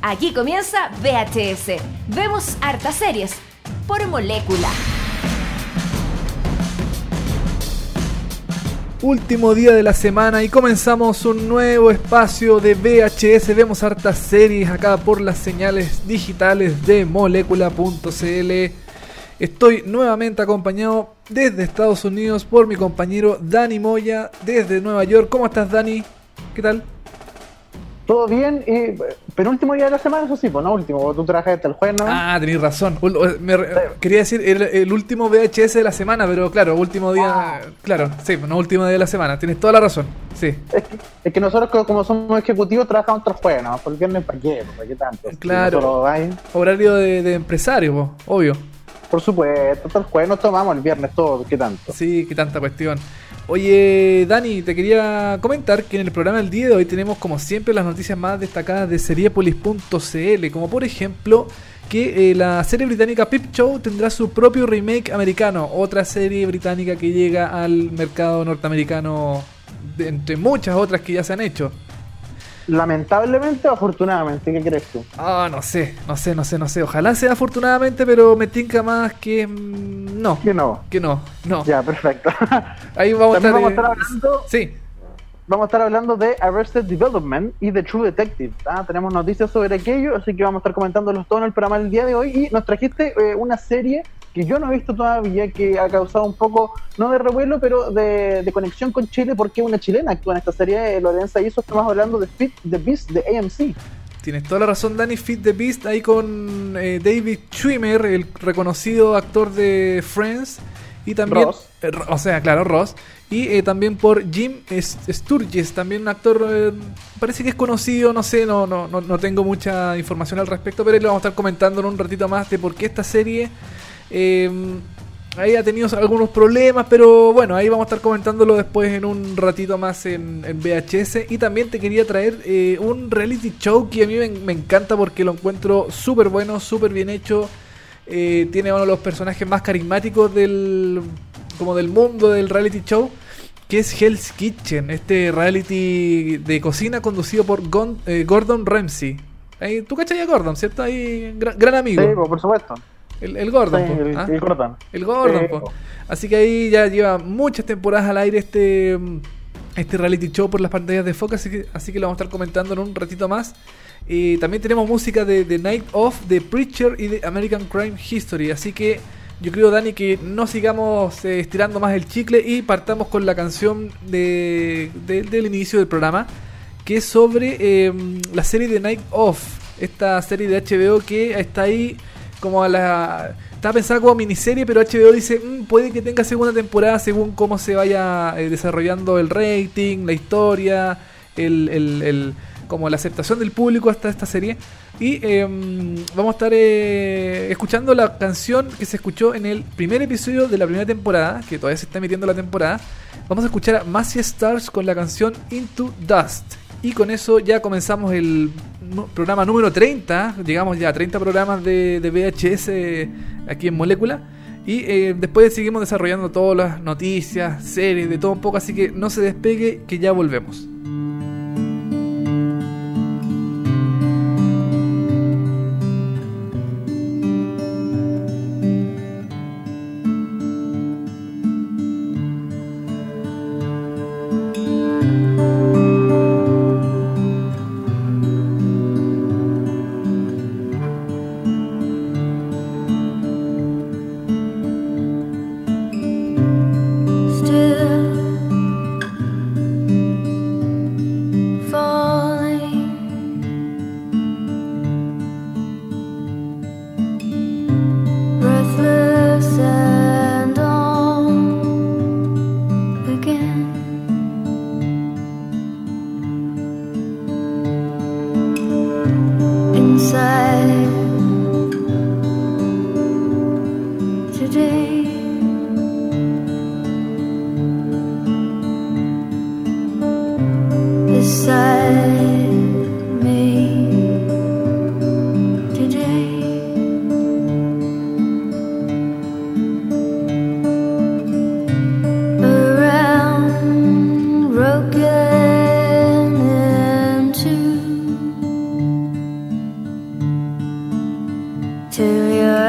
Aquí comienza VHS. Vemos hartas series por molécula. Último día de la semana y comenzamos un nuevo espacio de VHS. Vemos hartas series acá por las señales digitales de molécula.cl. Estoy nuevamente acompañado desde Estados Unidos por mi compañero Dani Moya desde Nueva York. ¿Cómo estás, Dani? ¿Qué tal? Todo bien, y penúltimo día de la semana, eso sí, pues no último, tú trabajas hasta el jueves, ¿no? Ah, tenéis razón. Quería decir el, último VHS de la semana, pero claro, último día. Ah. Claro, sí, no último día de la semana, tienes toda la razón. Sí. Es que, nosotros, como somos ejecutivos, trabajamos hasta el jueves, ¿no? Por el viernes, ¿para qué? ¿Para qué tanto? Claro. Horario de, de empresario, obvio. Por supuesto, hasta el jueves nos tomamos el viernes todo, ¿qué tanto? Sí, qué tanta cuestión. Oye, Dani, te quería comentar que en el programa del día de hoy tenemos como siempre las noticias más destacadas de seriepolis.cl, como por ejemplo que eh, la serie británica Pip Show tendrá su propio remake americano, otra serie británica que llega al mercado norteamericano entre muchas otras que ya se han hecho. Lamentablemente o afortunadamente, ¿qué crees tú? Ah, no sé, no sé, no sé, no sé. Ojalá sea afortunadamente, pero me tinca más que mm, no. Que no. Que no, no. Ya, perfecto. Ahí vamos a estar, vamos a estar hablando. Sí. Vamos a estar hablando de Arrested Development y de True Detective. Ah, tenemos noticias sobre aquello, así que vamos a estar comentándolos todos en el programa del día de hoy. Y nos trajiste eh, una serie que yo no he visto todavía, que ha causado un poco, no de revuelo, pero de, conexión con Chile, porque una chilena actúa en esta serie, Lorenza eso estamos hablando de Fit the Beast de AMC. Tienes toda la razón, Dani. Fit the Beast ahí con eh, David Schwimmer, el reconocido actor de Friends. Y también. Ross. Eh, o sea, claro, Ross. Y eh, también por Jim Sturgis, también un actor. parece que es conocido, no sé, no, no, no, no tengo mucha información al respecto, pero él lo vamos a estar comentando en un ratito más de por qué esta serie eh, ahí ha tenido algunos problemas, pero bueno, ahí vamos a estar comentándolo después en un ratito más en, VHS. Y también te quería traer eh, un reality show que a mí me, encanta porque lo encuentro súper bueno, súper bien hecho. Eh, tiene uno de los personajes más carismáticos del, como del mundo del reality show. Que es Hell's Kitchen, este reality de cocina conducido por eh, Gordon Ramsay. Tú cachai a Gordon, ¿cierto? Ahí, gran, amigo. Sí, por supuesto. El, Gordon. ¿ah? el, Gordon. El Gordon, Así que ahí ya lleva muchas temporadas al aire este, este reality show por las pantallas de Fox, así que, así que lo vamos a estar comentando en un ratito más. Y también tenemos música de The Night of, The Preacher y de American Crime History. Así que yo creo, Dani, que no sigamos eh, estirando más el chicle y partamos con la canción de, del inicio del programa, que es sobre em, la serie The Night of, esta serie de HBO que está ahí como a la... Está pensada como miniserie, pero HBO dice, mm, puede que tenga segunda temporada según cómo se vaya eh, desarrollando el rating, la historia, el, el, como la aceptación del público hasta esta serie. Y em, vamos a estar eh, escuchando la canción que se escuchó en el primer episodio de la primera temporada, que todavía se está emitiendo la temporada. Vamos a escuchar a Massey Stars con la canción Into Dust. Y con eso ya comenzamos el programa número 30. Llegamos ya a 30 programas de, VHS aquí en Molécula. Y eh, después seguimos desarrollando todas las noticias, series, de todo un poco. Así que no se despegue, que ya volvemos. to your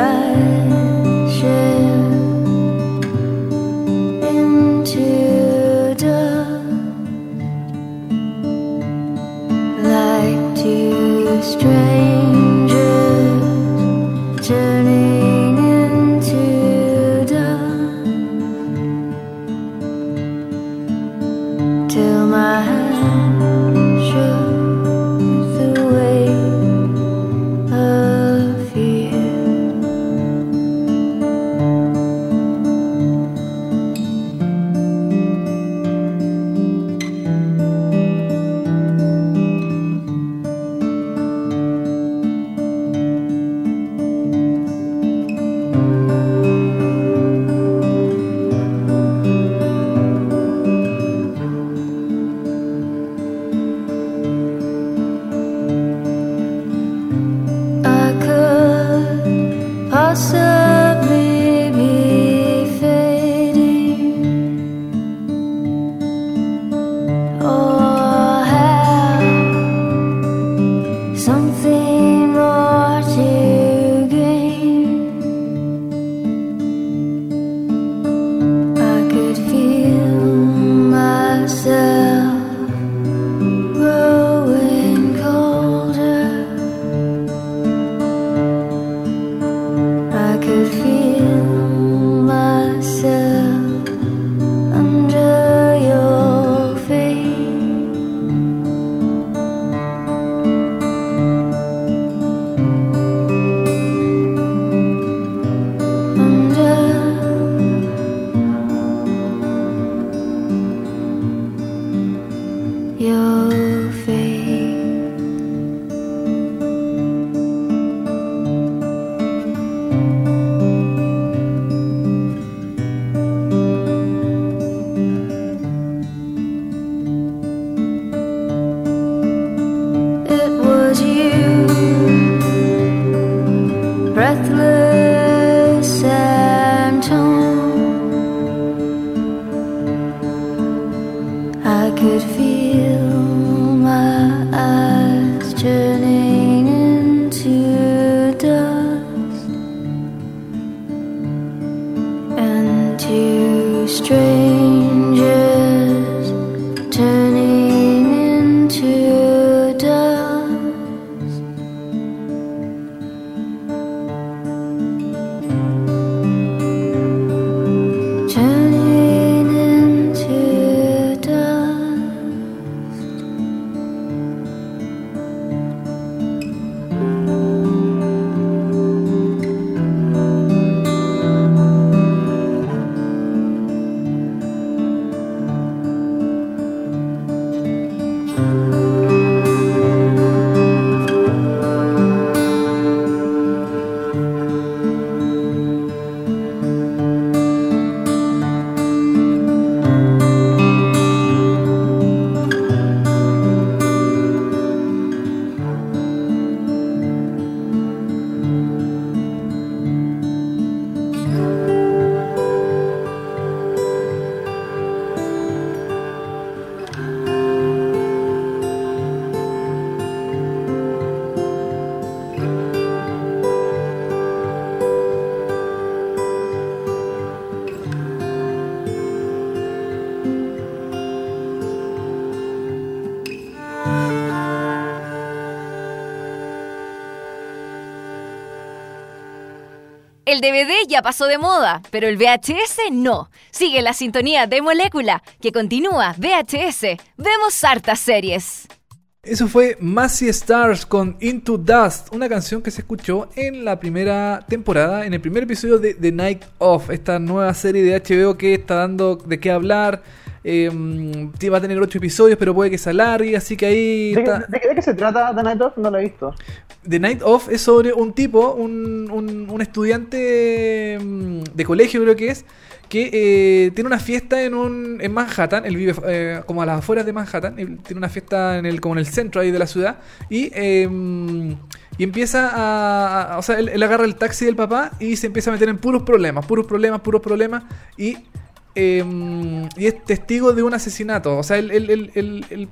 El DVD ya pasó de moda, pero el VHS no. Sigue la sintonía de Molécula, que continúa VHS. Vemos hartas series. Eso fue Massey Stars con Into Dust, una canción que se escuchó en la primera temporada, en el primer episodio de The Night Of, esta nueva serie de HBO que está dando de qué hablar. Eh, va a tener ocho episodios, pero puede que se alargue, así que ahí ¿De, está. de qué- de qué se trata The Night Of? No lo he visto. The Night Of es sobre un tipo, un, un- un estudiante mm, de colegio creo que es, que eh, tiene una fiesta en un en Manhattan, él vive eh, como a las afueras de Manhattan, tiene una fiesta en el como en el centro ahí de la ciudad y eh, y empieza a, o sea, él, agarra el taxi del papá y se empieza a meter en puros problemas, puros problemas, puros problemas y eh, y es testigo de un asesinato, o sea, él- él- él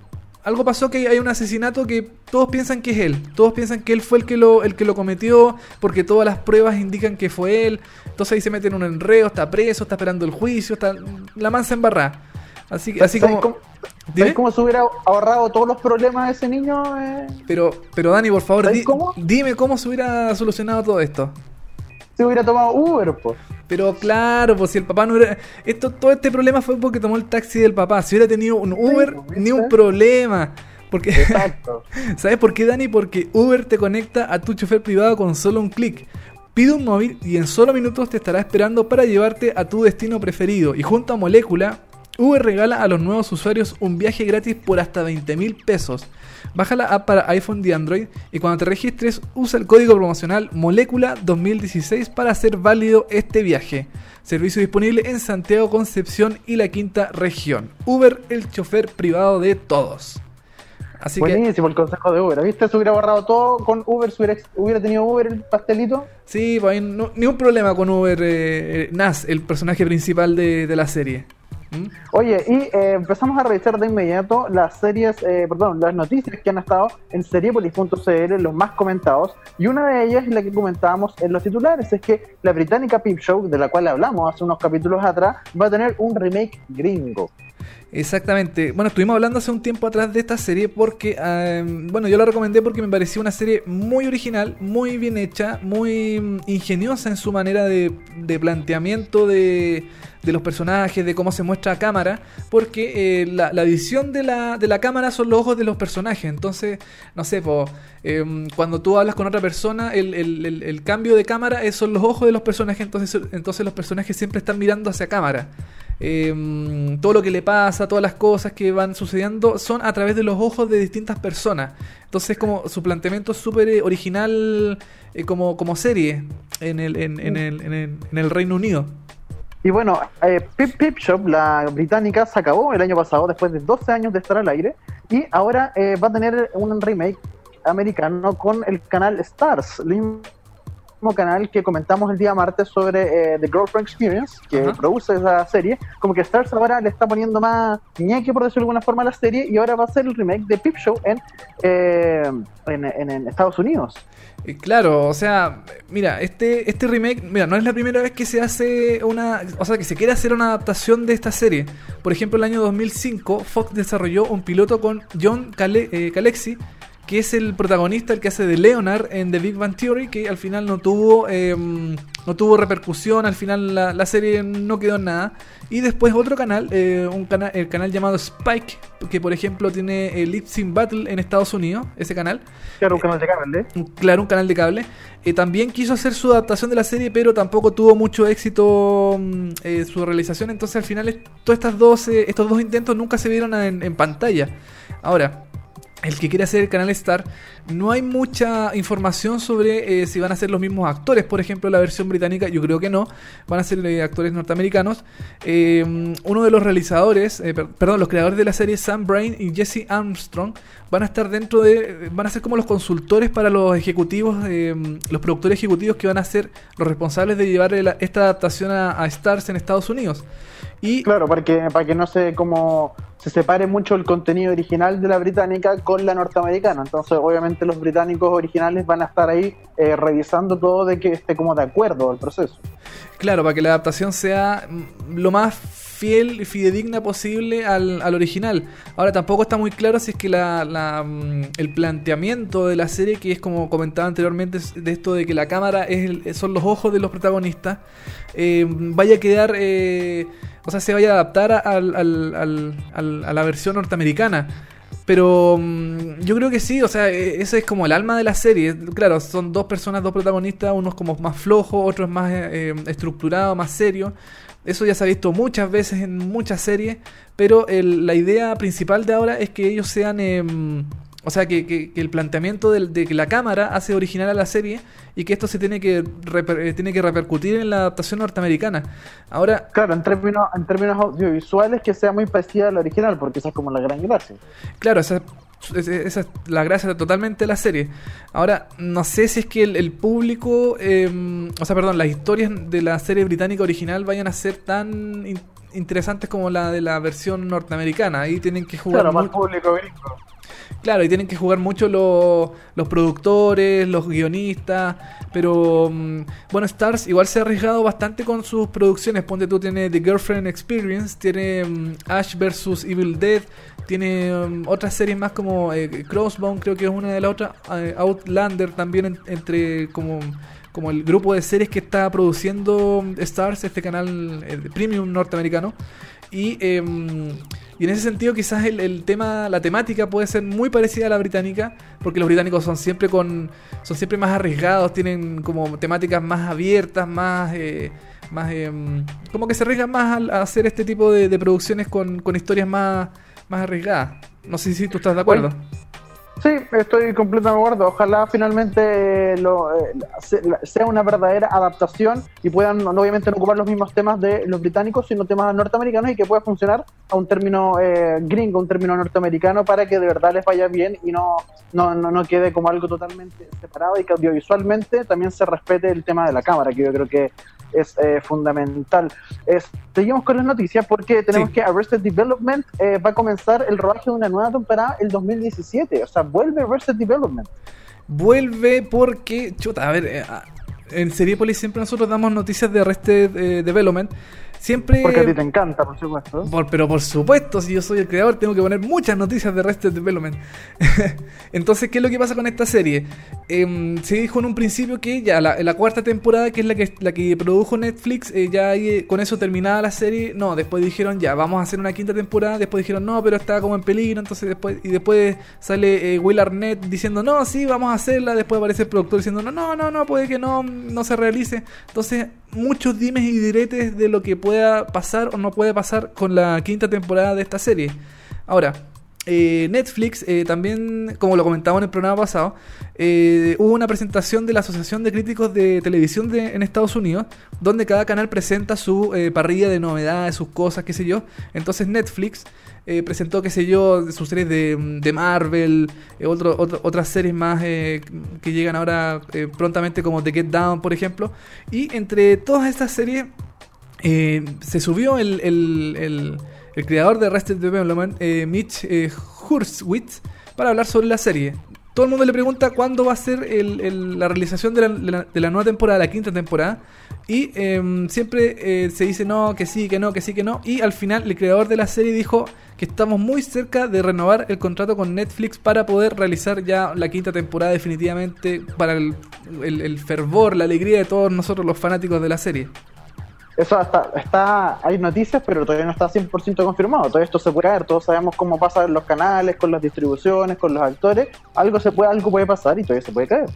algo pasó que hay un asesinato que todos piensan que es él. Todos piensan que él fue el que lo, el que lo cometió porque todas las pruebas indican que fue él. Entonces ahí se mete en un enredo, está preso, está esperando el juicio, está la mansa embarrada. Así, que- así ¿Sabes como... cómo, Dime. ¿sabes cómo se hubiera ahorrado todos los problemas de ese niño? eh? Pero, pero Dani, por favor, ¿Sabes di- cómo? dime cómo se hubiera solucionado todo esto. Se hubiera tomado Uber, pues. Pero claro, pues si el papá no era... Esto, todo este problema fue porque tomó el taxi del papá. Si hubiera tenido un Uber, ni un problema. Porque, Exacto. ¿sabes por qué, Dani? Porque Uber te conecta a tu chofer privado con solo un clic. Pide un móvil y en solo minutos te estará esperando para llevarte a tu destino preferido. Y junto a Molécula, Uber regala a los nuevos usuarios un viaje gratis por hasta 20 mil pesos. Baja la app para iPhone y Android y cuando te registres usa el código promocional Molécula 2016 para hacer válido este viaje. Servicio disponible en Santiago, Concepción y la quinta región. Uber, el chofer privado de todos. Así que Buenísimo el consejo de Uber. ¿Viste? Se hubiera borrado todo con Uber. Se hubiera, hubiera tenido Uber el pastelito. sí, pues no, ni un problema con Uber eh, eh, Nas, el personaje principal de, de la serie. Oye, y eh, empezamos a revisar de inmediato las series, eh, perdón, las noticias que han estado en seriepolis.cl, los más comentados. Y una de ellas es la que comentábamos en los titulares: es que la británica Peep Show, de la cual hablamos hace unos capítulos atrás, va a tener un remake gringo. Exactamente. Bueno, estuvimos hablando hace un tiempo atrás de esta serie porque, eh, bueno, yo la recomendé porque me pareció una serie muy original, muy bien hecha, muy mm, ingeniosa en su manera de, de planteamiento de, los personajes, de cómo se muestra a cámara, porque eh, la, visión de la, de la cámara son los ojos de los personajes. Entonces, no sé, em, cuando tú hablas con otra persona, el, el- el- el cambio de cámara es- son los ojos de los personajes, entonces, entonces los personajes siempre están mirando hacia cámara. Em, todo lo que le pasa, todas las cosas que van sucediendo son a través de los ojos de distintas personas. Entonces como su planteamiento es súper eh, original eh, como, como serie en el, en, el, en, el, Reino Unido. Y bueno, eh, Peep Peep Shop, la británica, se acabó el año pasado después de 12 años de estar al aire y ahora eh, va a tener un remake americano con el canal Stars, canal que comentamos el día martes sobre eh, The Girlfriend Experience, que produce esa serie. Como que Stars ahora le está poniendo más ñeque, por decirlo de alguna forma, a la serie y ahora va a ser el remake de Peep Show en, eh, en, en- en Estados Unidos. Eh, Claro, o sea, mira, este, este remake, mira, no es la primera vez que se hace una, o sea, que se quiere hacer una adaptación de esta serie. Por ejemplo, el año 2005, Fox desarrolló un piloto con John Cale- eh, Calexi, que es el protagonista, el que hace de Leonard en The Big Bang Theory, que al final no tuvo, eh, no tuvo repercusión, al final la, la serie no quedó en nada. Y después otro canal, eh, un canal, el canal llamado Spike, que por ejemplo tiene el Lip Sync Battle en Estados Unidos, ese canal. Claro, un canal de cable, ¿eh? Claro, un canal de cable. Eh, también quiso hacer su adaptación de la serie, pero tampoco tuvo mucho éxito mm, eh, su realización. Entonces, al final, todas estas dos, eh, estos dos intentos nunca se vieron en, en pantalla. Ahora, el que quiere hacer el canal Star, no hay mucha información sobre eh, si van a ser los mismos actores. Por ejemplo, la versión británica, yo creo que no. Van a ser eh, actores norteamericanos. Eh, uno de los realizadores, per- perdón, los creadores de la serie, Sam Brain y Jesse Armstrong, van a estar dentro de. van a ser como los consultores para los ejecutivos, los productores ejecutivos que van a ser los responsables de llevar esta adaptación a, a Stars en Estados Unidos. Y Claro, para que, para que no se como se separe mucho el contenido original de la británica con la norteamericana. Entonces, obviamente, los británicos originales van a estar ahí eh, revisando todo de que esté como de acuerdo al proceso. Claro, para que la adaptación sea lo más fiel y fidedigna posible al, al original. Ahora tampoco está muy claro si es que la, la, mm, el planteamiento de la serie, que es como comentaba anteriormente, es de esto de que la cámara es el- son los ojos de los protagonistas, eh, vaya a quedar, eh, o sea, se vaya a adaptar a, al- al- a la versión norteamericana. Pero mm, yo creo que sí, o sea, eh, ese es como el alma de la serie. Claro, son dos personas, dos protagonistas, unos como más flojos, otros más eh, eh, estructurados, más serios. Eso ya se ha visto muchas veces en muchas series, pero el- la idea principal de ahora es que ellos sean... em, o sea, que, que- que el planteamiento de, que la cámara hace original a la serie y que esto se tiene que, reper- eh, tiene que repercutir en la adaptación norteamericana. Ahora, Claro, en términos, en términos audiovisuales que sea muy parecida a la original, porque esa es como la gran gracia. Claro, esa, esa- es la gracia totalmente de la serie. Ahora, no sé si es que el, el público, eh, o sea, perdón, las historias de la serie británica original vayan a ser tan in- interesantes como la de la versión norteamericana. Ahí tienen que jugar Claro, más público gringo. Claro, y tienen que jugar mucho los, los productores, los guionistas, pero mm, bueno, Stars igual se ha arriesgado bastante con sus producciones. Ponte tú, tiene The Girlfriend Experience, tiene mm, Ash vs. Evil Dead, tiene mm, otras series más como eh, Crossbone, creo que es una de las otras, eh, Outlander también en- entre como como el grupo de series que está produciendo Stars, este canal eh, premium norteamericano. Y, eh, y en ese sentido quizás el, el tema, la temática puede ser muy parecida a la británica, porque los británicos son siempre con, son siempre más arriesgados, tienen como temáticas más abiertas, más, eh, más eh, como que se arriesgan más a, hacer este tipo de, de producciones con, con historias más, más arriesgadas. No sé si tú estás de acuerdo. Sí, estoy completamente de acuerdo. Ojalá finalmente lo, eh, sea una verdadera adaptación y puedan, obviamente, no ocupar los mismos temas de los británicos, sino temas norteamericanos y que pueda funcionar a un término eh, gringo, un término norteamericano, para que de verdad les vaya bien y no, no, no, no quede como algo totalmente separado y que audiovisualmente también se respete el tema de la cámara, que yo creo que es eh, fundamental. Es- seguimos con las noticias porque tenemos Sí. que Arrested Development eh, va a comenzar el rodaje de una nueva temporada el 2017. O sea, vuelve Arrested Development. Vuelve porque, chuta, a ver, eh, en Seriepolis siempre nosotros damos noticias de Arrested eh, Development. Siempre... Porque a ti te encanta, por supuesto. Por- pero por supuesto, si yo soy el creador, tengo que poner muchas noticias de Arrested Development. Entonces, ¿qué es lo que pasa con esta serie? Em, se dijo en un principio que ya la, la cuarta temporada, que es la que, la que produjo Netflix, eh, ya ahí, eh, con eso terminada la serie. No, después dijeron ya, vamos a hacer una quinta temporada. Después dijeron no, pero está como en peligro. Entonces, después, y después sale eh, Will Arnett diciendo no, sí, vamos a hacerla. Después aparece el productor diciendo no, no, no, no, puede que no, no se realice. Entonces, muchos dimes y diretes de lo que pueda pasar o no puede pasar con la quinta temporada de esta serie. Ahora, eh, Netflix eh, también, como lo comentaba en el programa pasado, eh, hubo una presentación de la Asociación de Críticos de Televisión de- en Estados Unidos, donde cada canal presenta su parrilla de novedades, sus cosas, qué sé yo. Entonces Netflix eh, presentó, qué sé yo, sus series de, de Marvel, eh, otras series más eh, que llegan ahora eh, prontamente como The Get Down, por ejemplo. Y entre todas estas series se subió el, el- el- el creador de Arrested Development, Mitch Hurwitz, para hablar sobre la serie. Todo el mundo le pregunta cuándo va a ser el- la realización de la, nueva temporada, la quinta temporada. Y em, siempre eh, se dice no, que sí, que no, que sí, que no. Y al final el creador de la serie dijo que estamos muy cerca de renovar el contrato con Netflix para poder realizar ya la quinta temporada definitivamente para el fervor, la alegría de todos nosotros los fanáticos de la serie. Eso está, está, hay noticias, pero todavía no está 100% confirmado. Todo esto se puede caer, todos sabemos cómo pasa en los canales, con las distribuciones, con los actores. Algo se puede, algo puede pasar y todavía se puede caer.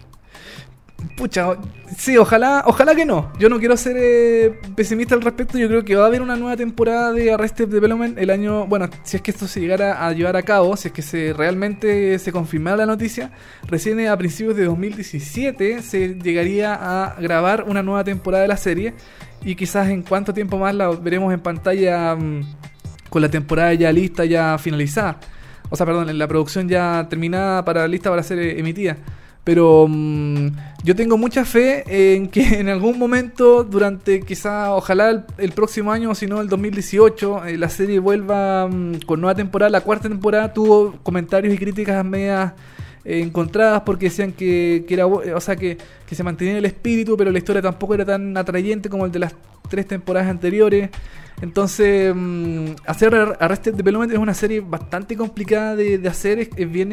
Pucha, sí, ojalá, ojalá que no. Yo no quiero ser eh, pesimista al respecto. Yo creo que va a haber una nueva temporada de Arrested Development el año. Bueno, si es que esto se llegara a llevar a cabo, si es que se realmente se confirmara la noticia, recién a principios de 2017 se llegaría a grabar una nueva temporada de la serie. Y quizás en cuánto tiempo más la veremos en pantalla mm, con la temporada ya lista, ya finalizada. O sea, perdón, en la producción ya terminada para lista para ser eh, emitida. Pero mm, yo tengo mucha fe en que en algún momento, durante quizá, ojalá el, el próximo año, si no el 2018, eh, la serie vuelva mm, con nueva temporada. La cuarta temporada tuvo comentarios y críticas medias eh, encontradas porque decían que, que era, eh, o sea, que, que se mantenía el espíritu, pero la historia tampoco era tan atrayente como el de las tres temporadas anteriores. Entonces, mm, hacer Ar- Arrested Development es una serie bastante complicada de, de hacer. Es, es bien.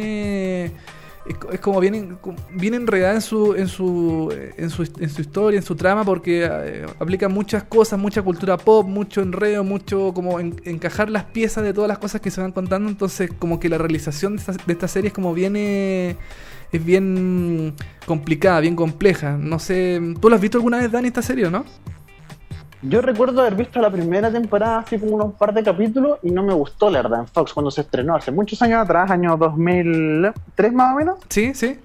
Es, co- es como bien, bien enredada en su, en, su, en, su, en su historia, en su trama, porque eh, aplica muchas cosas, mucha cultura pop, mucho enredo, mucho como en- encajar las piezas de todas las cosas que se van contando. Entonces, como que la realización de esta, de esta serie es como bien. eh, es bien complicada, bien compleja. No sé, ¿tú la has visto alguna vez, Dani, esta serie no? Yo recuerdo haber visto la primera temporada, así como unos par de capítulos, y no me gustó, la verdad, en Fox, cuando se estrenó hace muchos años atrás, año 2003 más o menos. Sí, sí.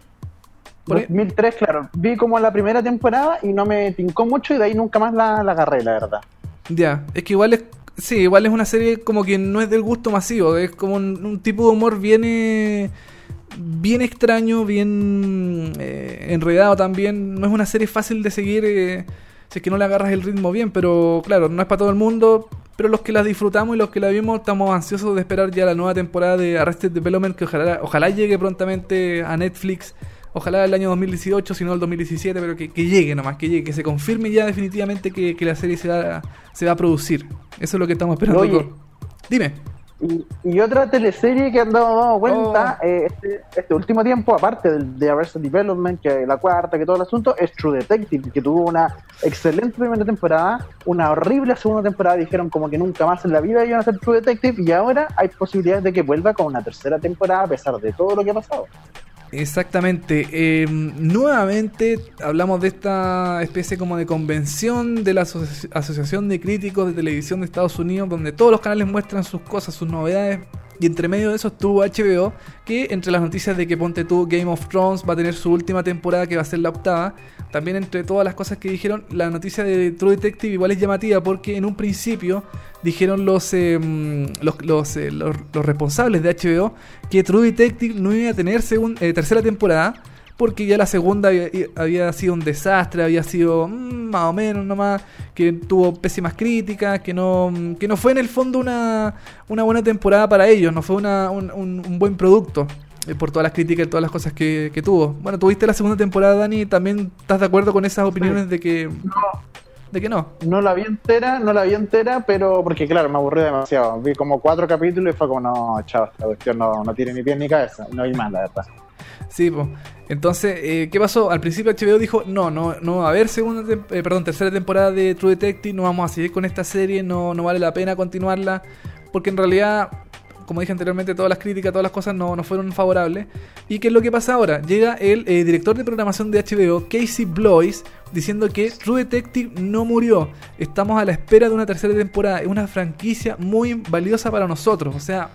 Por ahí- 2003, claro. Vi como la primera temporada y no me tincó mucho y de ahí nunca más la, la agarré, la verdad. Ya, es que igual es. Sí, igual es una serie como que no es del gusto masivo. Es como un, un tipo de humor bien. eh, bien extraño, bien eh, enredado también. No es una serie fácil de seguir. eh, si es que no le agarras el ritmo bien, pero claro, no es para todo el mundo. pero los que la disfrutamos y los que la vimos estamos ansiosos de esperar ya la nueva temporada de Arrested Development que ojalá, ojalá llegue prontamente a Netflix. Ojalá el año 2018, si no el 2017, pero que, que llegue nomás, que llegue, que se confirme ya definitivamente que, que la serie se va, se va a producir. Eso es lo que estamos esperando. Oye. Dime. Y, y otra teleserie que andamos dando cuenta Oh. eh, este, este último tiempo, aparte del de Arrested Development, que la cuarta, que todo el asunto, es True Detective, que tuvo una excelente primera temporada, una horrible segunda temporada, dijeron como que nunca más en la vida iban a hacer True Detective, y ahora hay posibilidades de que vuelva con una tercera temporada a pesar de todo lo que ha pasado. Exactamente. Eh, nuevamente hablamos de esta especie como de convención de la Asoci- Asociación de Críticos de Televisión de Estados Unidos, donde todos los canales muestran sus cosas, sus novedades. Y entre medio de eso estuvo HBO, que entre las noticias de que ponte tú Game of Thrones va a tener su última temporada, que va a ser la octava, también entre todas las cosas que dijeron, la noticia de True Detective igual es llamativa porque en un principio dijeron los, eh, mm, los, los, eh, los- responsables de HBO que True Detective no iba a tener segun- eh, tercera temporada porque ya la segunda había, había sido un desastre, había sido mm, más o menos nomás, que tuvo pésimas críticas, que no, mm, que no fue en el fondo una, una buena temporada para ellos, no fue una, un, un- un buen producto. Eh, Por todas las críticas y todas las cosas que, que tuvo. Bueno, tuviste la segunda temporada, Dani. ¿También estás de acuerdo con esas opiniones de que, de que no? No la vi entera, no la vi entera, pero porque claro, me aburrí demasiado. Vi como cuatro capítulos y fue como, no, chao, esta cuestión no, no tiene ni pie ni cabeza. No vi más, la verdad. Sí, pues. Entonces, eh, ¿qué pasó? Al principio HBO dijo, no, no, no va a haber segunda eh, perdón, tercera temporada de True Detective, no vamos a seguir con esta serie, no, no vale la pena continuarla, porque en realidad, como dije anteriormente, todas las críticas, todas las cosas no, no fueron favorables. ¿Y qué es lo que pasa ahora? Llega el eh, director de programación de HBO, Casey Blois, diciendo que True Detective no murió. Estamos a la espera de una tercera temporada. Es una franquicia muy valiosa para nosotros. O sea,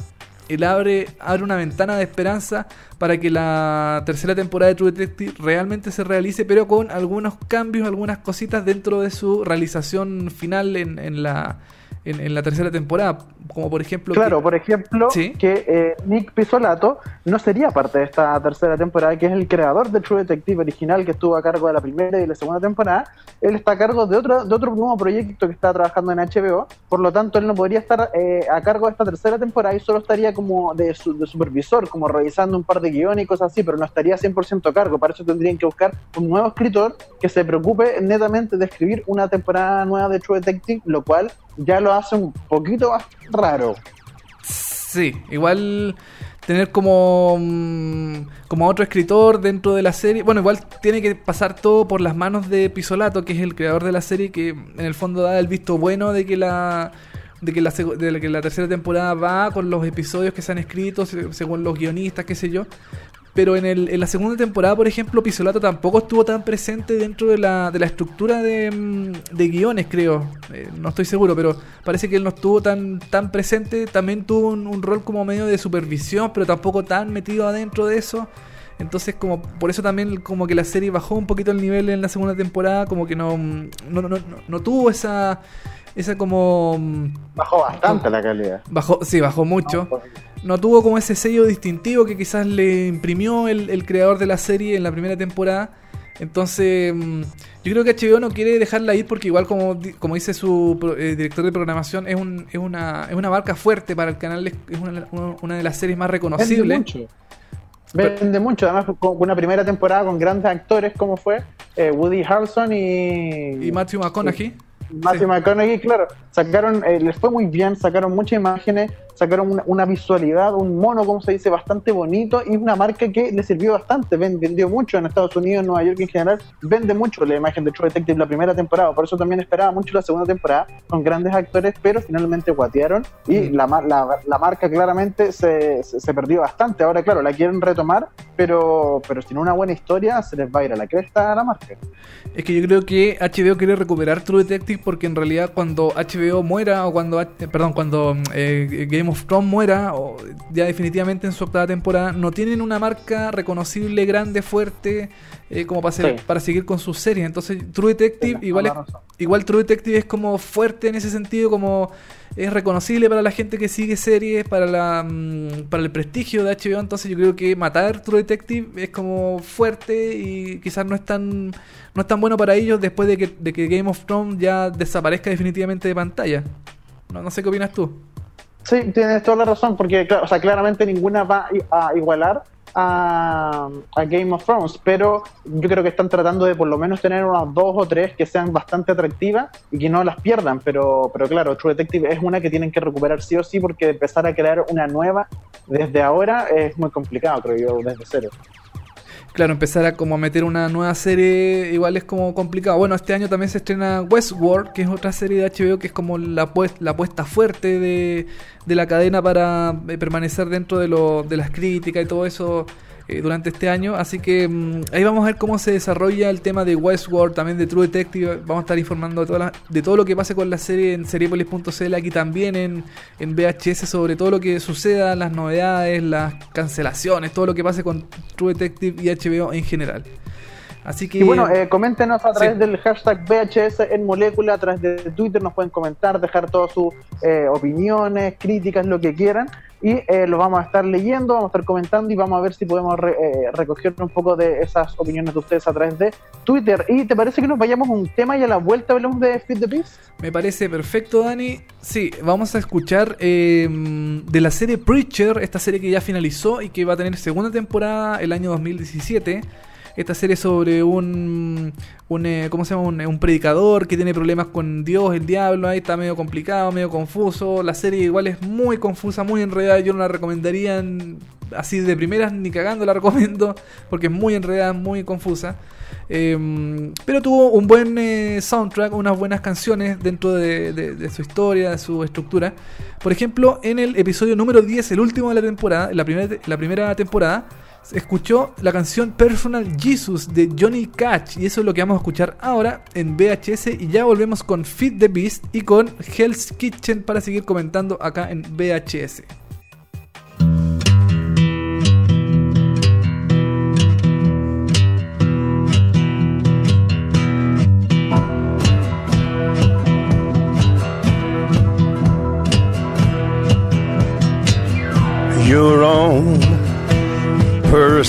él abre, abre una ventana de esperanza para que la tercera temporada de True Detective realmente se realice, pero con algunos cambios, algunas cositas dentro de su realización final en, en la, en, en la tercera temporada. Como por ejemplo... Claro, que- por ejemplo, Sí. que eh, Nick Pisolato no sería parte de esta tercera temporada, que es el creador de True Detective original, que estuvo a cargo de la primera y la segunda temporada. Él está a cargo de otro, de otro nuevo proyecto que está trabajando en HBO, por lo tanto, él no podría estar eh, a cargo de esta tercera temporada y solo estaría como de, su- de supervisor, como revisando un par de guiones y cosas así, pero no estaría 100% a cargo. Para eso tendrían que buscar un nuevo escritor que se preocupe netamente de escribir una temporada nueva de True Detective, lo cual ya lo hace un poquito más raro. Sí, igual tener como mm, como otro escritor dentro de la serie. Bueno, igual tiene que pasar todo por las manos de Pisolato, que es el creador de la serie, que en el fondo da el visto bueno de que la de que la, de que la tercera temporada va con los episodios que se han escrito se- según los guionistas, qué sé yo. Pero en, el, en la segunda temporada, por ejemplo, Pisolato tampoco estuvo tan presente dentro de la, de la estructura de, mm, de guiones, creo. Eh, no estoy seguro, pero parece que él no estuvo tan, tan presente. También tuvo un, un rol como medio de supervisión, pero tampoco tan metido adentro de eso. Entonces, como por eso también como que la serie bajó un poquito el nivel en la segunda temporada, como que no, mm, no, no, no, no tuvo esa, esa como... mm, Bajó bastante la calidad. Bajó, sí, bajó mucho no tuvo como ese sello distintivo que quizás le imprimió el, el creador de la serie en la primera temporada. Entonces, mm, yo creo que HBO no quiere dejarla ir porque igual como, como dice su eh, director de programación, es, un, es, una, es una marca fuerte para el canal, es es una, una- de las series más Vende reconocibles. mucho. Vende mucho, además con una primera temporada con grandes actores como fue eh, Woody Harrelson y, Y Matthew McConaughey. Matthew sí. McConaughey, claro, sacaron, eh, les fue muy bien, sacaron muchas imágenes, sacaron una, una visualidad, un mono, como se dice, bastante bonito y una marca que le sirvió bastante, ven- vendió mucho en Estados Unidos, en Nueva York en general, vende mucho la imagen de True Detective la primera temporada, por eso también esperaba mucho la segunda temporada con grandes actores, pero finalmente guatearon y Mm. la, la, la marca claramente se, se, se perdió bastante, ahora claro, la quieren retomar, pero, pero sin una buena historia se les va a ir a la cresta a la marca. Es que yo creo que HBO quiere recuperar True Detective porque en realidad cuando HBO muera o cuando, eh, perdón, cuando eh, Game of Thrones muera o ya definitivamente en su octava temporada no tienen una marca reconocible, grande, fuerte eh, como para, ser- Sí. para seguir con sus series. Entonces True Detective igual es, igual True Detective es como fuerte en ese sentido, como es reconocible para la gente que sigue series, para la mm, para el prestigio de HBO, entonces yo creo que matar True Detective es como fuerte y quizás no es tan no es tan bueno para ellos después de que, de que Game of Thrones ya desaparezca definitivamente de pantalla. No, no sé qué opinas tú. Sí, tienes toda la razón, porque o sea, claramente ninguna va a igualar a, a Game of Thrones, pero yo creo que están tratando de por lo menos tener unas dos o tres que sean bastante atractivas y que no las pierdan, pero, pero claro, True Detective es una que tienen que recuperar sí o sí porque empezar a crear una nueva desde ahora es muy complicado, creo yo, desde cero. Claro, empezar a como meter una nueva serie igual es como complicado. Bueno, este año también se estrena Westworld, que es otra serie de HBO que es como la, pues- la apuesta fuerte de, de la cadena para eh, permanecer dentro de, lo, de las críticas y todo eso eh, durante este año. Así que mm, ahí vamos a ver cómo se desarrolla el tema de Westworld, también de True Detective. Vamos a estar informando de, de todo lo que pase con la serie en seriepolis.cl, aquí también en, en VHS, sobre todo lo que suceda, las novedades, las cancelaciones, todo lo que pase con True Detective y HBO en general. Así que Y bueno, eh, coméntenos a través Sí. del hashtag VHS en molécula, a través de Twitter nos pueden comentar, dejar todas sus eh, opiniones, críticas, lo que quieran. Y eh, lo vamos a estar leyendo, vamos a estar comentando y vamos a ver si podemos re- eh, recoger un poco de esas opiniones de ustedes a través de Twitter. ¿Y te parece que nos vayamos a un tema y a la vuelta hablemos de Fit the Beast? Me parece perfecto, Dani. Sí, vamos a escuchar eh, de la serie Preacher, esta serie que ya finalizó y que va a tener segunda temporada el año 2017. Esta serie sobre un, eh, ¿cómo se llama? Un, predicador que tiene problemas con Dios, el diablo, ahí está medio complicado, medio confuso. La serie igual es muy confusa, muy enredada. Yo no la recomendaría en- así de primeras, ni cagando la recomiendo, porque es muy enredada, muy confusa. Eh, pero tuvo un buen eh, soundtrack, unas buenas canciones dentro de, su historia, de su estructura. Por ejemplo, en el episodio número 10, el último de la temporada, la primera, la primera temporada, escuchó la canción Personal Jesus de Johnny Cash. Y eso es lo que vamos a escuchar ahora en VHS. Y ya volvemos con Fit the Beast y con Hell's Kitchen para seguir comentando acá en VHS.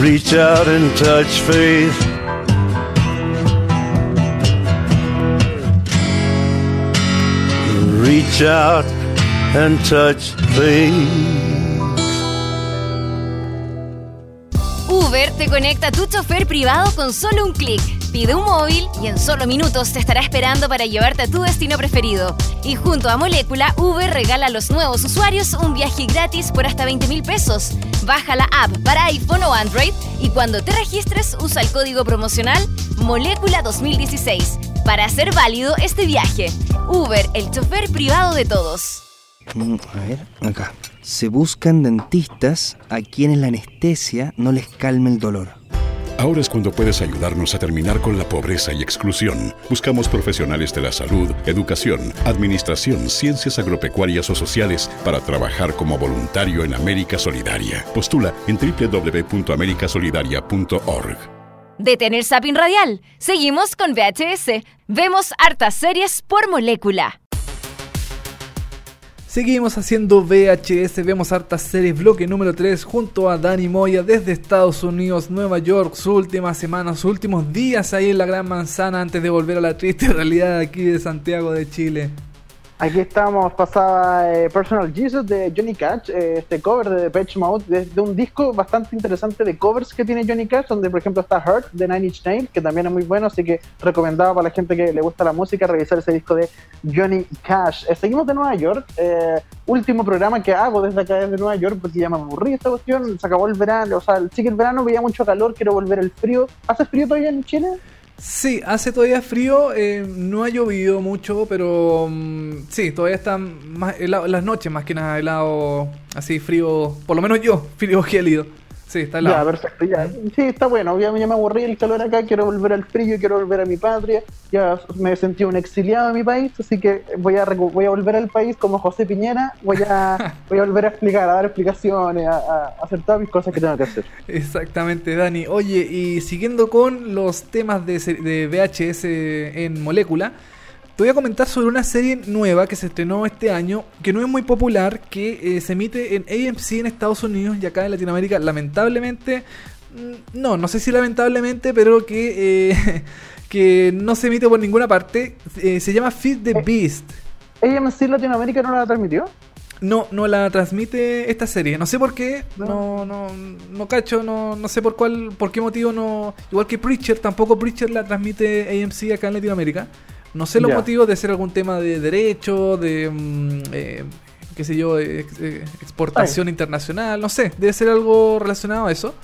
Reach out and touch faith. Reach out and touch faith. Uber te conecta a tu chofer privado con solo un clic. Pide un móvil y en solo minutos te estará esperando para llevarte a tu destino preferido. Y junto a Molécula, Uber regala a los nuevos usuarios un viaje gratis por hasta 20 mil pesos. Baja la app para iPhone o Android y cuando te registres usa el código promocional Molécula 2016 para hacer válido este viaje. Uber, el chofer privado de todos. Mm, A ver, acá. Se buscan dentistas a quienes la anestesia no les calme el dolor. Ahora es cuando puedes ayudarnos a terminar con la pobreza y exclusión. Buscamos profesionales de la salud, educación, administración, ciencias agropecuarias o sociales para trabajar como voluntario en América Solidaria. Postula en www.americasolidaria.org. Detén el zapping radial. Seguimos con VHS. Vemos hartas series por molécula. Seguimos haciendo VHS, vemos hartas series, bloque número 3 junto a Dani Moya desde Estados Unidos, Nueva York, su última semana, sus últimos días ahí en la Gran Manzana antes de volver a la triste realidad aquí de Santiago de Chile. Aquí estamos, pasaba eh, Personal Jesus de Johnny Cash, eh, este cover de Depeche Mode, de, de un disco bastante interesante de covers que tiene Johnny Cash, donde por ejemplo está Hurt de Nine Inch Nails, que también es muy bueno, así que recomendado para la gente que le gusta la música revisar ese disco de Johnny Cash. Eh, seguimos de Nueva York, eh, último programa que hago desde acá desde Nueva York, porque ya me aburrí esta cuestión, se acabó el verano, o sea, sí que el verano veía mucho calor, quiero volver al frío. ¿Hace frío todavía en Chile? Sí, hace todavía frío, eh, no ha llovido mucho, pero mm, sí, todavía está más helado, las noches más que nada helado, así frío, por lo menos yo, frío gélido. Sí, está helado. Ya, perfecto, ya. Sí, está bueno. Ya, ya me aburrí el calor acá, quiero volver al frío, quiero volver a mi patria. Ya me sentí un exiliado en mi país, así que voy a, voy a volver al país como José Piñera. Voy a, voy a volver a explicar, a dar explicaciones, a, a hacer todas mis cosas que tengo que hacer. Exactamente, Dani. Oye, y siguiendo con los temas de, de VHS en molécula, te voy a comentar sobre una serie nueva que se estrenó este año, que no es muy popular, que eh, se emite en AMC en Estados Unidos y acá en Latinoamérica, lamentablemente, mm, no, no sé si lamentablemente, pero que, eh, que no se emite por ninguna parte. Eh, se llama Feed the Beast. AMC Latinoamérica no la transmitió. No, no la transmite esta serie. No sé por qué. No, no, no cacho. No, no sé por cuál, por qué motivo no. Igual que Preacher, tampoco Preacher la transmite AMC acá en Latinoamérica. No sé los Ya. motivos de ser algún tema de derecho, de mm, eh, qué sé yo, ex- eh, exportación internacional. No sé, debe ser algo relacionado a eso.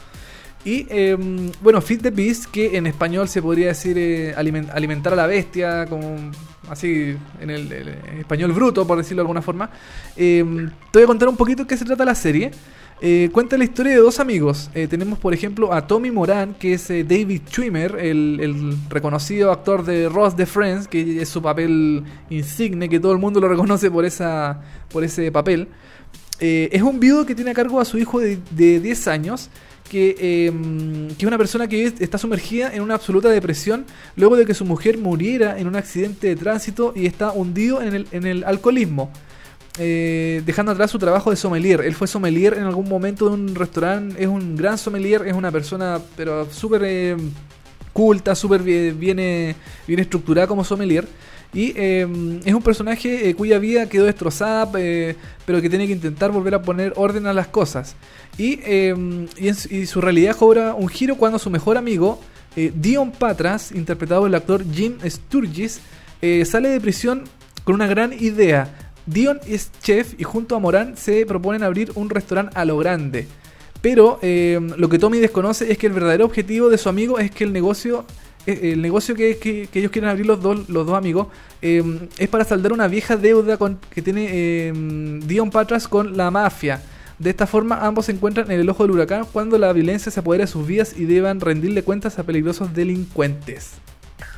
Y eh, bueno, Feed the Beast, que en español se podría decir eh, alimen- alimentar a la bestia, como así en el, el español bruto, por decirlo de alguna forma. Eh, te voy a contar un poquito de qué se trata la serie. Eh, cuenta la historia de dos amigos. Eh, tenemos, por ejemplo, a Tommy Moran, que es eh, David Schwimmer, el, reconocido actor de Ross de Friends, que es su papel insigne, que todo el mundo lo reconoce por, esa, por ese papel. Es un viudo que tiene a cargo a su hijo de, de 10 años, que, eh, que es una persona que es- está sumergida en una absoluta depresión luego de que su mujer muriera en un accidente de tránsito y está hundido en el, en el alcoholismo. Eh, dejando atrás su trabajo de sommelier. Él fue sommelier en algún momento de un restaurante, es un gran sommelier, es una persona pero súper eh, culta, súper bien, bien, estructurada como sommelier. Y eh, es un personaje cuya vida quedó destrozada, pero que tiene que intentar volver a poner orden a las cosas. Y, y, y su realidad cobra un giro cuando su mejor amigo, Dion Patras, interpretado por el actor Jim Sturgis, sale de prisión con una gran idea. Dion es chef y junto a Moran se proponen abrir un restaurante a lo grande. Pero eh, lo que Tommy desconoce es que el verdadero objetivo de su amigo es que el negocio, eh, el negocio que, ellos quieren abrir los dos, los dos amigos, eh, es para saldar una vieja deuda con, que tiene Dion Patras con la mafia. De esta forma ambos se encuentran en el ojo del huracán cuando la violencia se apodera de sus vidas y deban rendirle cuentas a peligrosos delincuentes.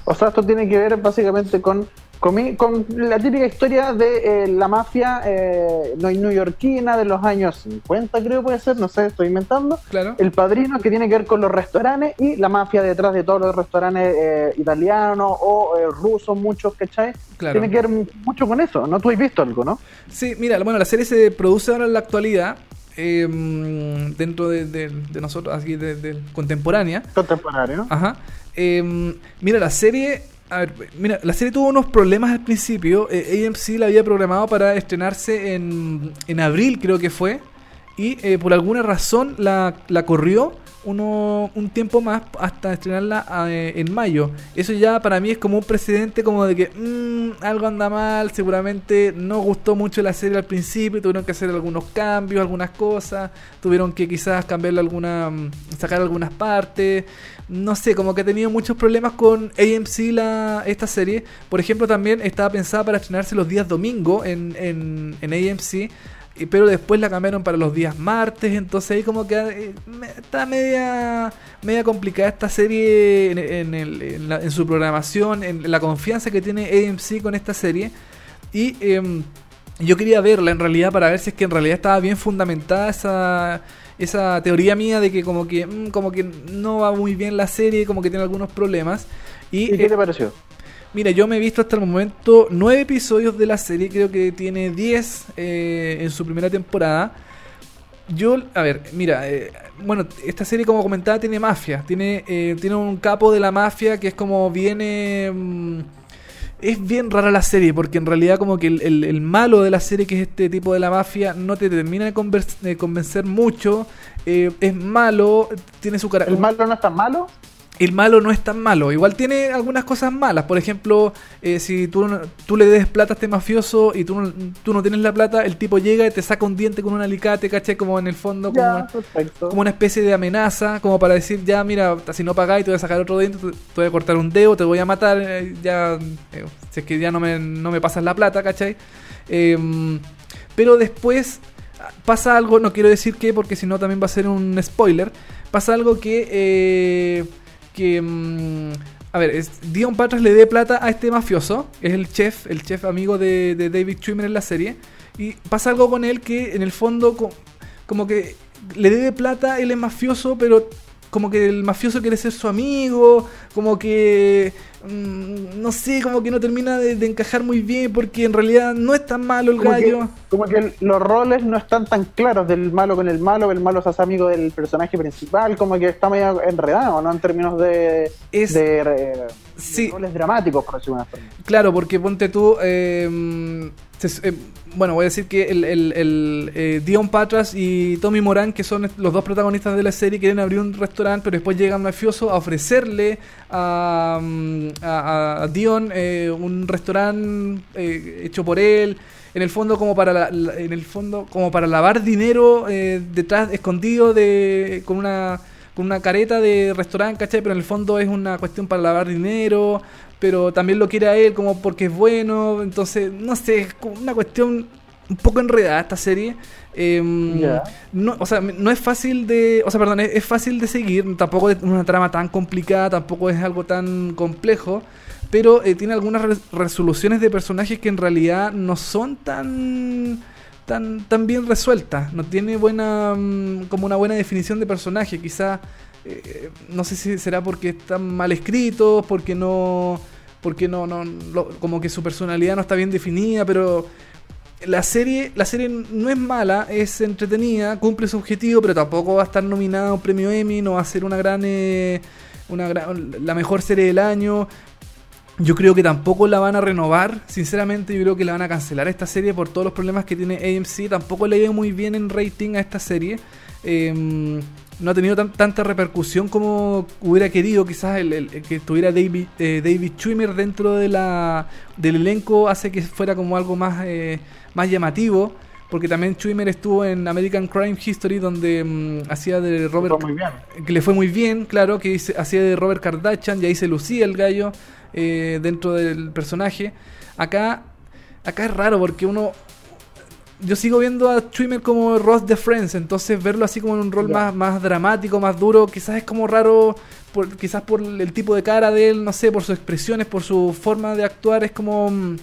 O sea, esto tiene que ver básicamente con, con, la típica historia de eh, la mafia eh, neoyorquina de los años 50, creo puede ser, no sé, estoy inventando. Claro. El padrino que tiene que ver con los restaurantes y la mafia detrás de todos los restaurantes eh, italianos o eh, rusos, muchos, ¿cachai? Claro. Tiene que ver mu- mucho con eso, ¿no? Tú has visto algo, ¿no? Sí, mira, bueno, la serie se produce ahora en la actualidad. em, dentro de, de- de nosotros, aquí de, de- contemporánea. Contemporáneo. Ajá. Em, mira, la serie. A ver, mira, la serie tuvo unos problemas al principio. Eh, AMC la había programado para estrenarse en, en abril, creo que fue. Y eh, por alguna razón la, la corrió uno, un tiempo más hasta estrenarla eh, en mayo. Eso ya para mí es como un precedente como de que mm, algo anda mal, seguramente no gustó mucho la serie al principio, tuvieron que hacer algunos cambios, algunas cosas, tuvieron que quizás cambiarle alguna, mm, sacar algunas partes, no sé, como que ha tenido muchos problemas con AMC la, esta serie. Por ejemplo, también estaba pensada para estrenarse los días domingo en, en, en AMC. Pero después la cambiaron para los días martes, entonces ahí como que eh, está media, media complicada esta serie en, en el- en la- en su programación, en la confianza que tiene AMC con esta serie. Y em, yo quería verla en realidad para ver si es que en realidad estaba bien fundamentada esa, esa teoría mía de que como que, mm, como que no va muy bien la serie, como que tiene algunos problemas. Y, ¿Y qué eh, te pareció? Mira, yo me he visto hasta el momento nueve episodios de la serie, creo que tiene 10 eh, en su primera temporada. Yo, a ver, mira, eh, bueno, esta serie como comentaba tiene mafia, tiene, eh, tiene un capo de la mafia que es como viene... mm, es bien rara la serie porque en realidad como que el, el- el malo de la serie que es este tipo de la mafia no te termina de, de convencer mucho, eh, es malo, tiene su cara... ¿El malo no es tan malo? El malo no es tan malo. Igual tiene algunas cosas malas. Por ejemplo, eh, si tú, le des plata a este mafioso y tú no, tú no tienes la plata, el tipo llega y te saca un diente con un alicate, ¿cachai? Como en el fondo, como, Ya, una, perfecto. como una especie de amenaza, como para decir, ya, mira, si no pagáis, te voy a sacar otro diente, te, voy a cortar un dedo, te voy a matar, eh, ya, eh, si es que ya no me, no me pasas la plata, ¿cachai? Em, pero después pasa algo, no quiero decir qué, porque si no también va a ser un spoiler. Pasa algo que. Que. mm, a ver, Dion Patras le dé plata a este mafioso, es el chef, el chef amigo de, David Schwimmer en la serie. Y pasa algo con él que en el fondo, co- como que le debe plata, él es mafioso, pero como que el mafioso quiere ser su amigo, como que mm, no sé, como que no termina de, de encajar muy bien porque en realidad no es tan malo el Como que, gallo. como que los roles no están tan claros del malo con el malo, el malo se hace amigo del personaje principal, como que está medio enredado, ¿no? En términos de, Es- de, Sí. roles dramáticos, por decirlo de alguna forma. Claro, porque ponte tú. eh, se- eh, bueno, voy a decir que el, el- el, eh, Dion Patras y Tommy Moran, que son los dos protagonistas de la serie, quieren abrir un restaurante, pero después llega un mafioso a ofrecerle a, mm, Dion eh, un restaurante eh, hecho por él. En el fondo como para la- en el fondo como para lavar dinero eh, detrás escondido de con una con una careta de restaurante, ¿cachai? Pero en el fondo es una cuestión para lavar dinero, pero también lo quiere a él como porque es bueno, entonces, no sé, es como una cuestión un poco enredada esta serie. Ya. no, o sea, no es fácil de, o sea, perdón, es, es fácil de seguir, tampoco es una trama tan complicada, tampoco es algo tan complejo, pero eh, tiene algunas res- resoluciones de personajes que en realidad no son tan tan, tan bien resueltas, no tiene buena mm, como una buena definición de personaje, quizá eh, no sé si será porque están mal escritos, porque no porque no, no como que su personalidad no está bien definida, pero la serie, la serie no es mala, es entretenida, cumple su objetivo, pero tampoco va a estar nominada a un premio Emmy, no va a ser una gran, eh, una gran, la mejor serie del año. Yo creo que tampoco la van a renovar, sinceramente yo creo que la van a cancelar esta serie por todos los problemas que tiene AMC. Tampoco le ha muy bien en rating a esta serie. Eh, no ha tenido tan- tanta repercusión como hubiera querido. Quizás el, el- el que estuviera David, eh, David Schwimmer dentro de la, del elenco hace que fuera como algo más, eh, más llamativo. Porque también Schwimmer estuvo en American Crime History donde mm, hacía de Robert muy bien. que le fue muy bien, claro, que hice- hacía de Robert Kardashian y ahí se lucía el gallo eh, dentro del personaje. Acá, acá es raro porque uno. Yo sigo viendo a Schwimmer como Ross de Friends, entonces verlo así como en un rol más, más dramático, más duro, quizás es como raro, por, quizás por el tipo de cara de él, no sé, por sus expresiones, por su forma de actuar, es como, mm,